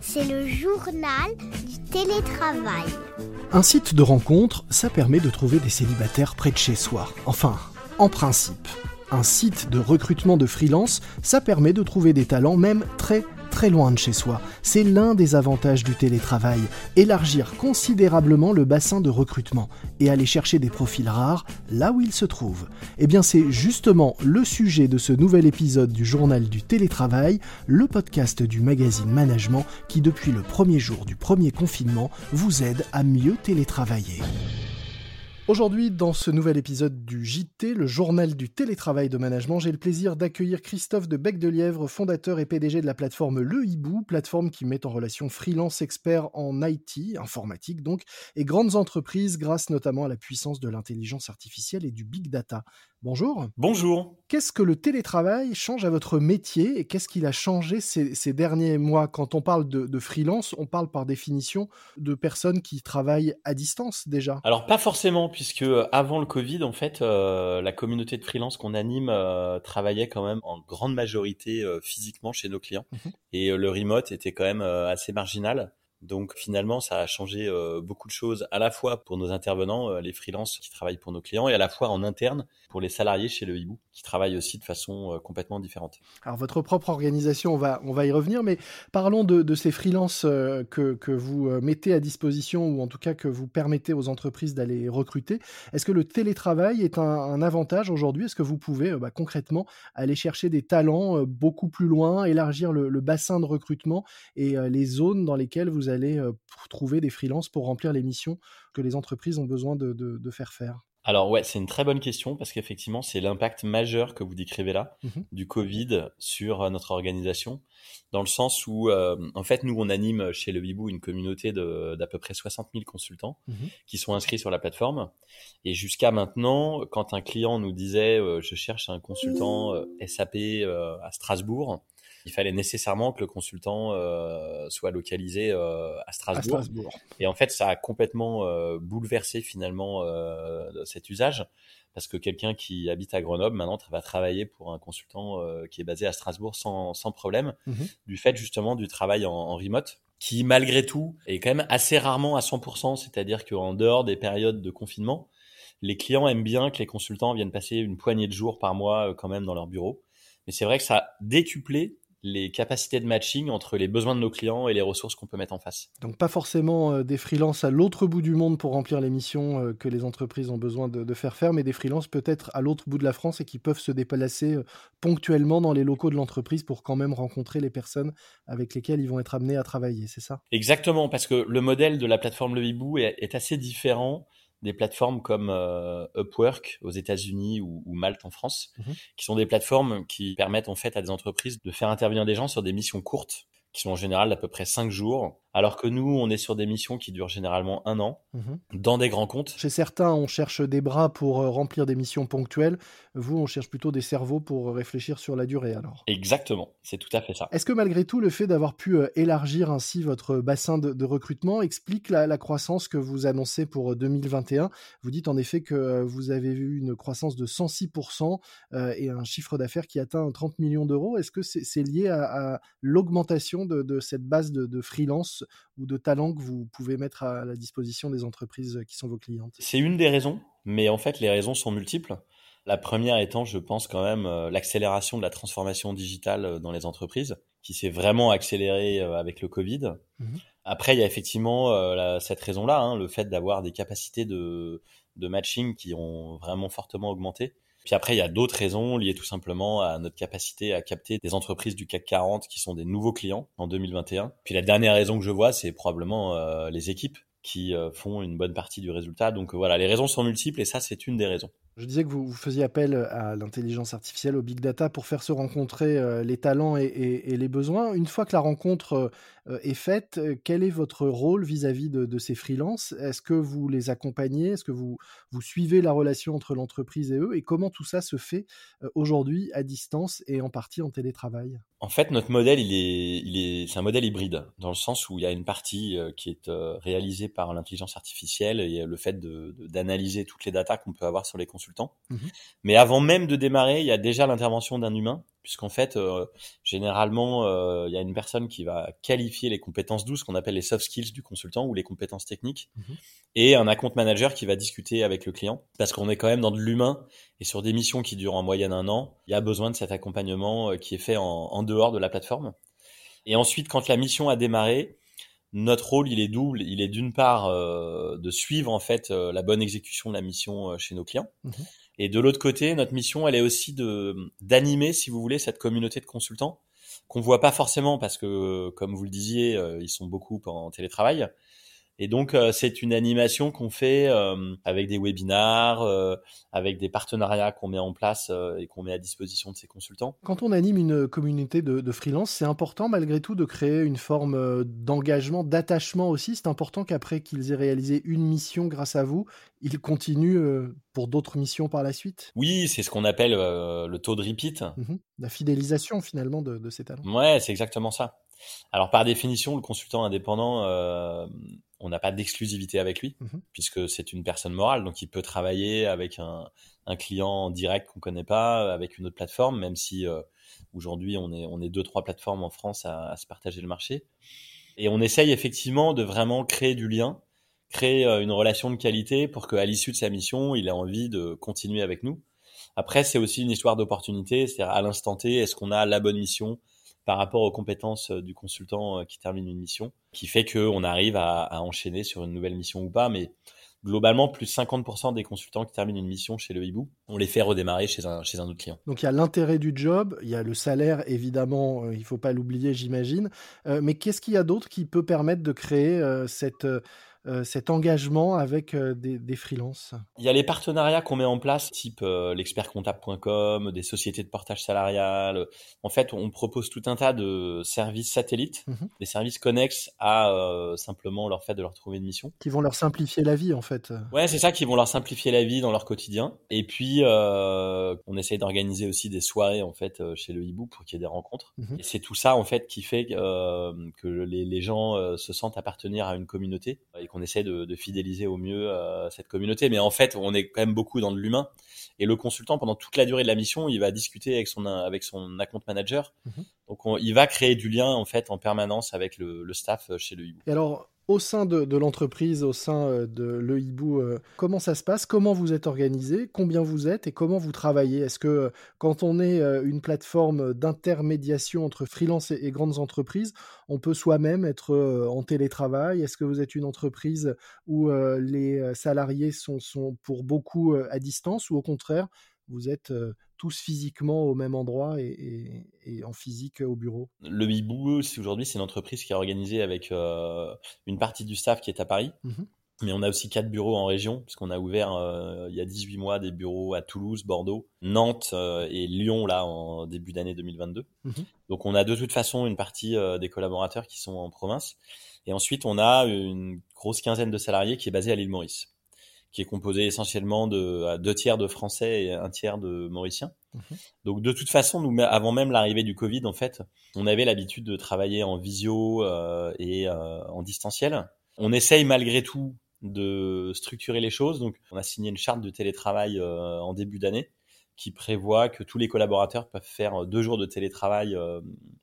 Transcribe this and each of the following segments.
C'est le journal du télétravail. Un site de rencontre, ça permet de trouver des célibataires près de chez soi. Enfin, en principe. Un site de recrutement de freelance, ça permet de trouver des talents même très très loin de chez soi. C'est l'un des avantages du télétravail, élargir considérablement le bassin de recrutement et aller chercher des profils rares là où ils se trouvent. Eh bien c'est justement le sujet de ce nouvel épisode du journal du télétravail, le podcast du magazine Management qui depuis le premier jour du premier confinement vous aide à mieux télétravailler. Aujourd'hui, dans ce nouvel épisode du JT, le journal du télétravail de management, j'ai le plaisir d'accueillir Christophe de Bec de Lièvre, fondateur et PDG de la plateforme Le Hibou, plateforme qui met en relation freelance experts en IT, informatique donc, et grandes entreprises grâce notamment à la puissance de l'intelligence artificielle et du big data. Bonjour. Bonjour. Qu'est-ce que le télétravail change à votre métier et qu'est-ce qu'il a changé ces, derniers mois? Quand on parle de, freelance, on parle par définition de personnes qui travaillent à distance déjà. Alors pas forcément, puisque euh, avant le Covid, en fait, euh, la communauté de freelance qu'on anime euh, travaillait quand même en grande majorité physiquement chez nos clients. Mhm. Et le remote était quand même assez marginal. Donc finalement, ça a changé euh, beaucoup de choses à la fois pour nos intervenants, euh, les freelances qui travaillent pour nos clients, et à la fois en interne pour les salariés chez le Hibou qui travaillent aussi de façon euh, complètement différente. Alors votre propre organisation, on va, on va y revenir, mais parlons de, ces freelances que, que, vous mettez à disposition ou en tout cas que vous permettez aux entreprises d'aller recruter. Est-ce que le télétravail est un, avantage aujourd'hui? Est-ce que vous pouvez bah, concrètement aller chercher des talents beaucoup plus loin, élargir le, le bassin de recrutement et les zones dans lesquelles vous allez trouver des freelances pour remplir les missions que les entreprises ont besoin de, faire faire. Alors ouais, c'est une très bonne question parce qu'effectivement, c'est l'impact majeur que vous décrivez là mmh du Covid sur notre organisation, dans le sens où, en fait, nous, on anime chez le Bibou une communauté d'à peu près 60 000 consultants mmh qui sont inscrits sur la plateforme. Et jusqu'à maintenant, quand un client nous disait, je cherche un consultant SAP à Strasbourg, il fallait nécessairement que le consultant euh, soit localisé euh, à, Strasbourg. Et en fait, ça a complètement euh, bouleversé finalement euh, cet usage parce que quelqu'un qui habite à Grenoble maintenant va travailler pour un consultant euh, qui est basé à Strasbourg sans, sans problème, mhm. du fait justement du travail en, en, remote, qui malgré tout est quand même assez rarement à 100%, c'est-à-dire qu'en dehors des périodes de confinement, les clients aiment bien que les consultants viennent passer une poignée de jours par mois quand même dans leur bureau. Mais c'est vrai que ça a décuplé les capacités de matching entre les besoins de nos clients et les ressources qu'on peut mettre en face. Donc pas forcément euh, des freelances à l'autre bout du monde pour remplir les missions euh, que les entreprises ont besoin de, faire faire, mais des freelances peut-être à l'autre bout de la France et qui peuvent se déplacer euh, ponctuellement dans les locaux de l'entreprise pour quand même rencontrer les personnes avec lesquelles ils vont être amenés à travailler, c'est ça? Exactement, parce que le modèle de la plateforme Le Hibou est assez différent des plateformes comme euh, Upwork aux États-Unis ou, Malte en France, mmh qui sont des plateformes qui permettent en fait à des entreprises de faire intervenir des gens sur des missions courtes qui sont en général d'à peu près 5 jours, alors que nous, on est sur des missions qui durent généralement un an, mhm. dans des grands comptes. Chez certains, on cherche des bras pour euh, remplir des missions ponctuelles. Vous, on cherche plutôt des cerveaux pour réfléchir sur la durée, alors. Exactement, c'est tout à fait ça. Est-ce que malgré tout, le fait d'avoir pu euh, élargir ainsi votre bassin de, recrutement explique la, croissance que vous annoncez pour 2021 euh, Vous dites en effet que vous avez vu une croissance de 106% et un chiffre d'affaires qui atteint 30 millions d'euros. Est-ce que c'est lié à l'augmentation de, cette base de, freelance ou de talent que vous pouvez mettre à la disposition des entreprises qui sont vos clientes? C'est une des raisons, mais en fait les raisons sont multiples. La première étant, je pense quand même, euh, l'accélération de la transformation digitale euh, dans les entreprises, qui s'est vraiment accélérée euh, avec le Covid. Mmh Après, il y a effectivement cette raison-là, hein, le fait d'avoir des capacités de, de matching qui ont vraiment fortement augmenté. Puis après, il y a d'autres raisons liées tout simplement à notre capacité à capter des entreprises du CAC 40 qui sont des nouveaux clients en 2021. Puis la dernière raison que je vois, c'est probablement euh, les équipes qui euh, font une bonne partie du résultat. Donc euh, voilà, les raisons sont multiples et ça, c'est une des raisons. Je disais que vous, faisiez appel à l'intelligence artificielle, au big data, pour faire se rencontrer euh, les talents et, les besoins. Une fois que la rencontre euh, est faite, euh, quel est votre rôle vis-à-vis de, ces freelances? Est-ce que vous les accompagnez? Est-ce que vous, suivez la relation entre l'entreprise et eux? Et comment tout ça se fait aujourd'hui à distance et en partie en télétravail? En fait, notre modèle, c'est un modèle hybride, dans le sens où il y a une partie qui est réalisée par l'intelligence artificielle et le fait d'analyser toutes les datas qu'on peut avoir sur les consultants consultant. Mhm. Mais avant même de démarrer, il y a déjà l'intervention d'un humain, puisqu'en fait, euh, généralement, euh, il y a une personne qui va qualifier les compétences douces, qu'on appelle les soft skills du consultant ou les compétences techniques, mhm. et un account manager qui va discuter avec le client, parce qu'on est quand même dans de l'humain, et sur des missions qui durent en moyenne un an, il y a besoin de cet accompagnement euh, qui est fait en, en dehors de la plateforme. Et ensuite, quand la mission a démarré, notre rôle, il est double. Il est d'une part euh, de suivre en fait euh, la bonne exécution de la mission euh, chez nos clients, mhm. et de l'autre côté, notre mission, elle est aussi de d'animer, si vous voulez, cette communauté de consultants qu'on voit pas forcément parce que, comme vous le disiez, ils sont beaucoup en télétravail. Et donc, euh, c'est une animation qu'on fait euh, avec des webinars, euh, avec des partenariats qu'on met en place et qu'on met à disposition de ces consultants. Quand on anime une communauté de, de freelance, c'est important malgré tout de créer une forme d'engagement, d'attachement aussi. C'est important qu'après qu'ils aient réalisé une mission grâce à vous, ils continuent pour d'autres missions par la suite. Oui, c'est ce qu'on appelle le taux de repeat. Mmh La fidélisation finalement de, de ces talents. Ouais, c'est exactement ça. Alors par définition, le consultant indépendant, on n'a pas d'exclusivité avec lui, mhm. puisque c'est une personne morale, donc il peut travailler avec un, client direct qu'on connaît pas, avec une autre plateforme, même si euh, aujourd'hui on est, on est deux, trois plateformes en France à, se partager le marché. Et on essaye effectivement de vraiment créer du lien, créer euh, une relation de qualité pour qu'à l'issue de sa mission, il ait envie de continuer avec nous. Après, c'est aussi une histoire d'opportunité, c'est-à-dire à l'instant T, est-ce qu'on a la bonne mission par rapport aux compétences euh, du consultant euh, qui termine une mission, qui fait qu'on arrive à, enchaîner sur une nouvelle mission ou pas. Mais globalement, plus de 50% des consultants qui terminent une mission chez le hibou, on les fait redémarrer chez un, autre client. Donc il y a l'intérêt du job, il y a le salaire, évidemment, euh, il ne faut pas l'oublier, j'imagine. mais qu'est-ce qu'il y a d'autre qui peut permettre de créer cette cet engagement avec euh, des, des freelances Il y a les partenariats qu'on met en place, type euh, l'expertcomptable.com, des sociétés de portage salarial. En fait, on propose tout un tas de services satellites, mhm. des services connexes à simplement leur fait de leur trouver une mission. Qui vont leur simplifier la vie, en fait. Ouais, c'est ça, qui vont leur simplifier la vie dans leur quotidien. Et puis, on essaye d'organiser aussi des soirées, en fait, chez le hibou pour qu'il y ait des rencontres. Mhm. Et c'est tout ça, en fait, qui fait que les, les gens se sentent appartenir à une communauté et on essaie de, fidéliser au mieux euh, cette communauté. Mais en fait, on est quand même beaucoup dans de l'humain. Et le consultant, pendant toute la durée de la mission, il va discuter avec son avec son account manager. Mhm. Donc, il va créer du lien en fait en permanence avec le, le staff chez le hibou. Et alors, au sein de, l'entreprise, au sein euh, de Le Hibou, euh, comment ça se passe? Comment vous êtes organisé? Combien vous êtes? Et comment vous travaillez? Est-ce que euh, quand on est une plateforme d'intermédiation entre freelance et, grandes entreprises, on peut soi-même être en télétravail? Est-ce que vous êtes une entreprise où les salariés sont, sont pour beaucoup à distance ou au contraire, vous êtes tous physiquement au même endroit et, en physique au bureau? Le Hibou, aujourd'hui, c'est une entreprise qui est organisée avec une partie du staff qui est à Paris. Mmh Mais on a aussi quatre bureaux en région, puisqu'on a ouvert il y a 18 mois des bureaux à Toulouse, Bordeaux, Nantes et Lyon, là, en début d'année 2022. Mmh Donc on a de toute façon une partie des collaborateurs qui sont en province. Et ensuite, on a une grosse quinzaine de salariés qui est basée à l'île Maurice qui est composé essentiellement de deux tiers de Français et un tiers de Mauriciens. Mhm. Donc de toute façon, nous, avant même l'arrivée du Covid, en fait, on avait l'habitude de travailler en visio euh, et euh, en distanciel. On essaye malgré tout de structurer les choses. Donc on a signé une charte de télétravail euh, en début d'année qui prévoit que tous les collaborateurs peuvent faire deux jours de télétravail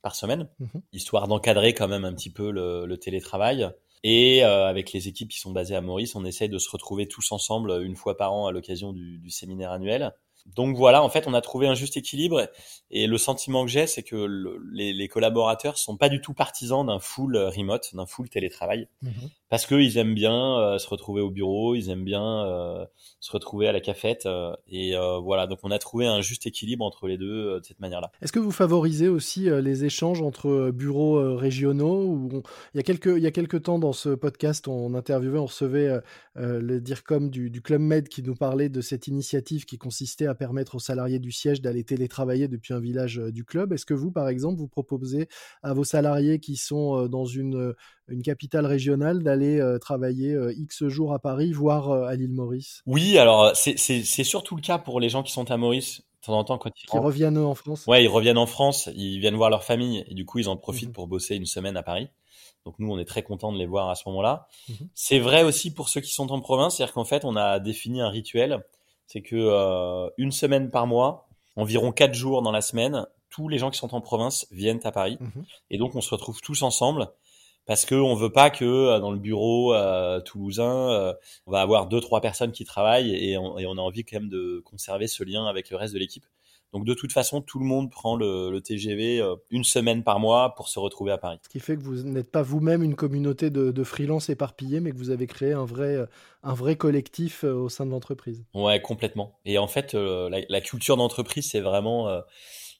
par semaine, mhm. histoire d'encadrer quand même un petit peu le, le télétravail. Et euh, avec les équipes qui sont basées à Maurice, on essaye de se retrouver tous ensemble une fois par an à l'occasion du, du séminaire annuel. Donc voilà, en fait, on a trouvé un juste équilibre. Et le sentiment que j'ai, c'est que les, les, collaborateurs sont pas du tout partisans d'un full remote, d'un full télétravail, mhm. Parce qu'ils aiment bien euh, se retrouver au bureau, ils aiment bien euh, se retrouver à la cafette euh, et voilà. Donc on a trouvé un juste équilibre entre les deux de cette manière-là. Est-ce que vous favorisez aussi les échanges entre bureaux régionaux il y a quelques il y a quelques temps dans ce podcast, on interviewait, on recevait le DIRCOM du, Club Med qui nous parlait de cette initiative qui consistait à permettre aux salariés du siège d'aller télétravailler depuis un village du club. Est-ce que vous, par exemple, vous proposez à vos salariés qui sont dans une, une capitale régionale d'aller travailler X jours à Paris, voire à l'île Maurice Oui, alors c'est surtout le cas pour les gens qui sont à Maurice. De temps en temps, quand ils qui reviennent en France. Ouais, ils reviennent en France, ils viennent voir leur famille et du coup ils en profitent mmh pour bosser une semaine à Paris. Donc nous, on est très content de les voir à ce moment-là. Mmh c'est vrai aussi pour ceux qui sont en province, c'est-à-dire qu'en fait, on a défini un rituel c'est que une semaine par mois, environ quatre jours dans la semaine, tous les gens qui sont en province viennent à Paris. Mhm. Et donc, on se retrouve tous ensemble parce que on veut pas que euh, dans le bureau euh, toulousain, euh, on va avoir deux trois personnes qui travaillent et on, a envie quand même de conserver ce lien avec le reste de l'équipe. Donc de toute façon, tout le monde prend le, TGV une semaine par mois pour se retrouver à Paris. Ce qui fait que vous n'êtes pas vous-même une communauté de, de freelance éparpillés, mais que vous avez créé un vrai, un vrai collectif au sein de l'entreprise. Ouais, complètement. Et en fait, la, la culture d'entreprise, c'est vraiment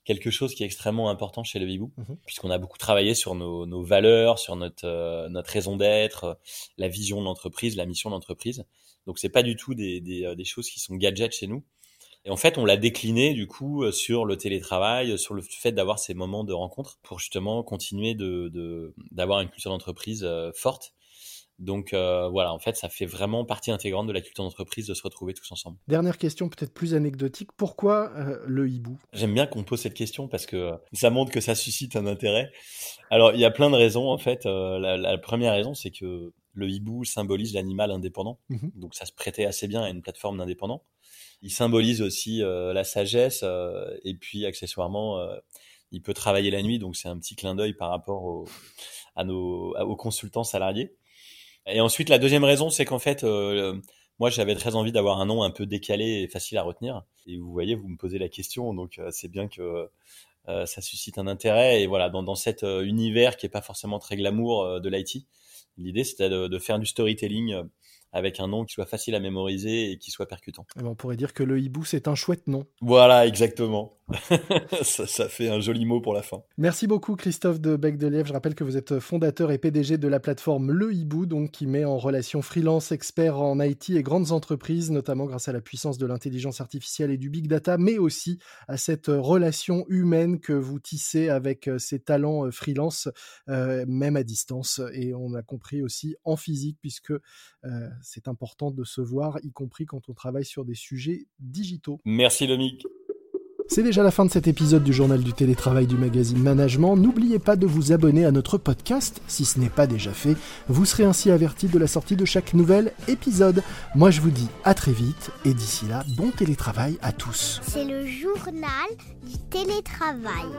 quelque chose qui est extrêmement important chez le Bibou, mhm. puisqu'on a beaucoup travaillé sur nos, nos valeurs, sur notre, euh, notre raison d'être, euh, la vision de l'entreprise, la mission de l'entreprise. Donc c'est pas du tout des, des, euh, des, choses qui sont gadgets chez nous. Et en fait, on l'a décliné du coup sur le télétravail, sur le fait d'avoir ces moments de rencontre pour justement continuer de d'avoir une culture d'entreprise forte donc euh, voilà, en fait, ça fait vraiment partie intégrante de la culture d'entreprise de se retrouver tous ensemble. Dernière question, peut-être plus anecdotique. Pourquoi euh, le hibou? J'aime bien qu'on pose cette question parce que ça montre que ça suscite un intérêt. Alors, il y a plein de raisons en fait. Euh, la, première raison, c'est que le hibou symbolise l'animal indépendant. Mhm. Donc ça se prêtait assez bien à une plateforme d'indépendants. Il symbolise aussi la sagesse et puis accessoirement, il peut travailler la nuit. Donc c'est un petit clin d'œil par rapport à nos, aux consultants salariés. Et ensuite, la deuxième raison, c'est qu'en fait, euh, moi, j'avais très envie d'avoir un nom un peu décalé et facile à retenir. Et vous voyez, vous me posez la question, donc euh, c'est bien que euh, ça suscite un intérêt. Et voilà, dans, dans cet univers qui est pas forcément très glamour de l'IT, l'idée c'était de, de, faire du storytelling avec un nom qui soit facile à mémoriser et qui soit percutant. Eh ben, on pourrait dire que le hibou, c'est un chouette nom. Voilà, exactement. ça, fait un joli mot pour la fin. Merci beaucoup Christophe de Bec de Lièvre. Je rappelle que vous êtes fondateur et PDG de la plateforme Le Hibou, donc qui met en relation freelance, experts en IT et grandes entreprises, notamment grâce à la puissance de l'intelligence artificielle et du big data, mais aussi à cette relation humaine que vous tissez avec euh, ces talents euh, freelance, euh, même à distance. Et on a compris aussi en physique, puisque c'est important de se voir, y compris quand on travaille sur des sujets digitaux. Merci Lomique. C'est déjà la fin de cet épisode du journal du télétravail du magazine Management. N'oubliez pas de vous abonner à notre podcast si ce n'est pas déjà fait. Vous serez ainsi averti de la sortie de chaque nouvel épisode. Moi je vous dis à très vite et d'ici là, bon télétravail à tous. C'est le journal du télétravail.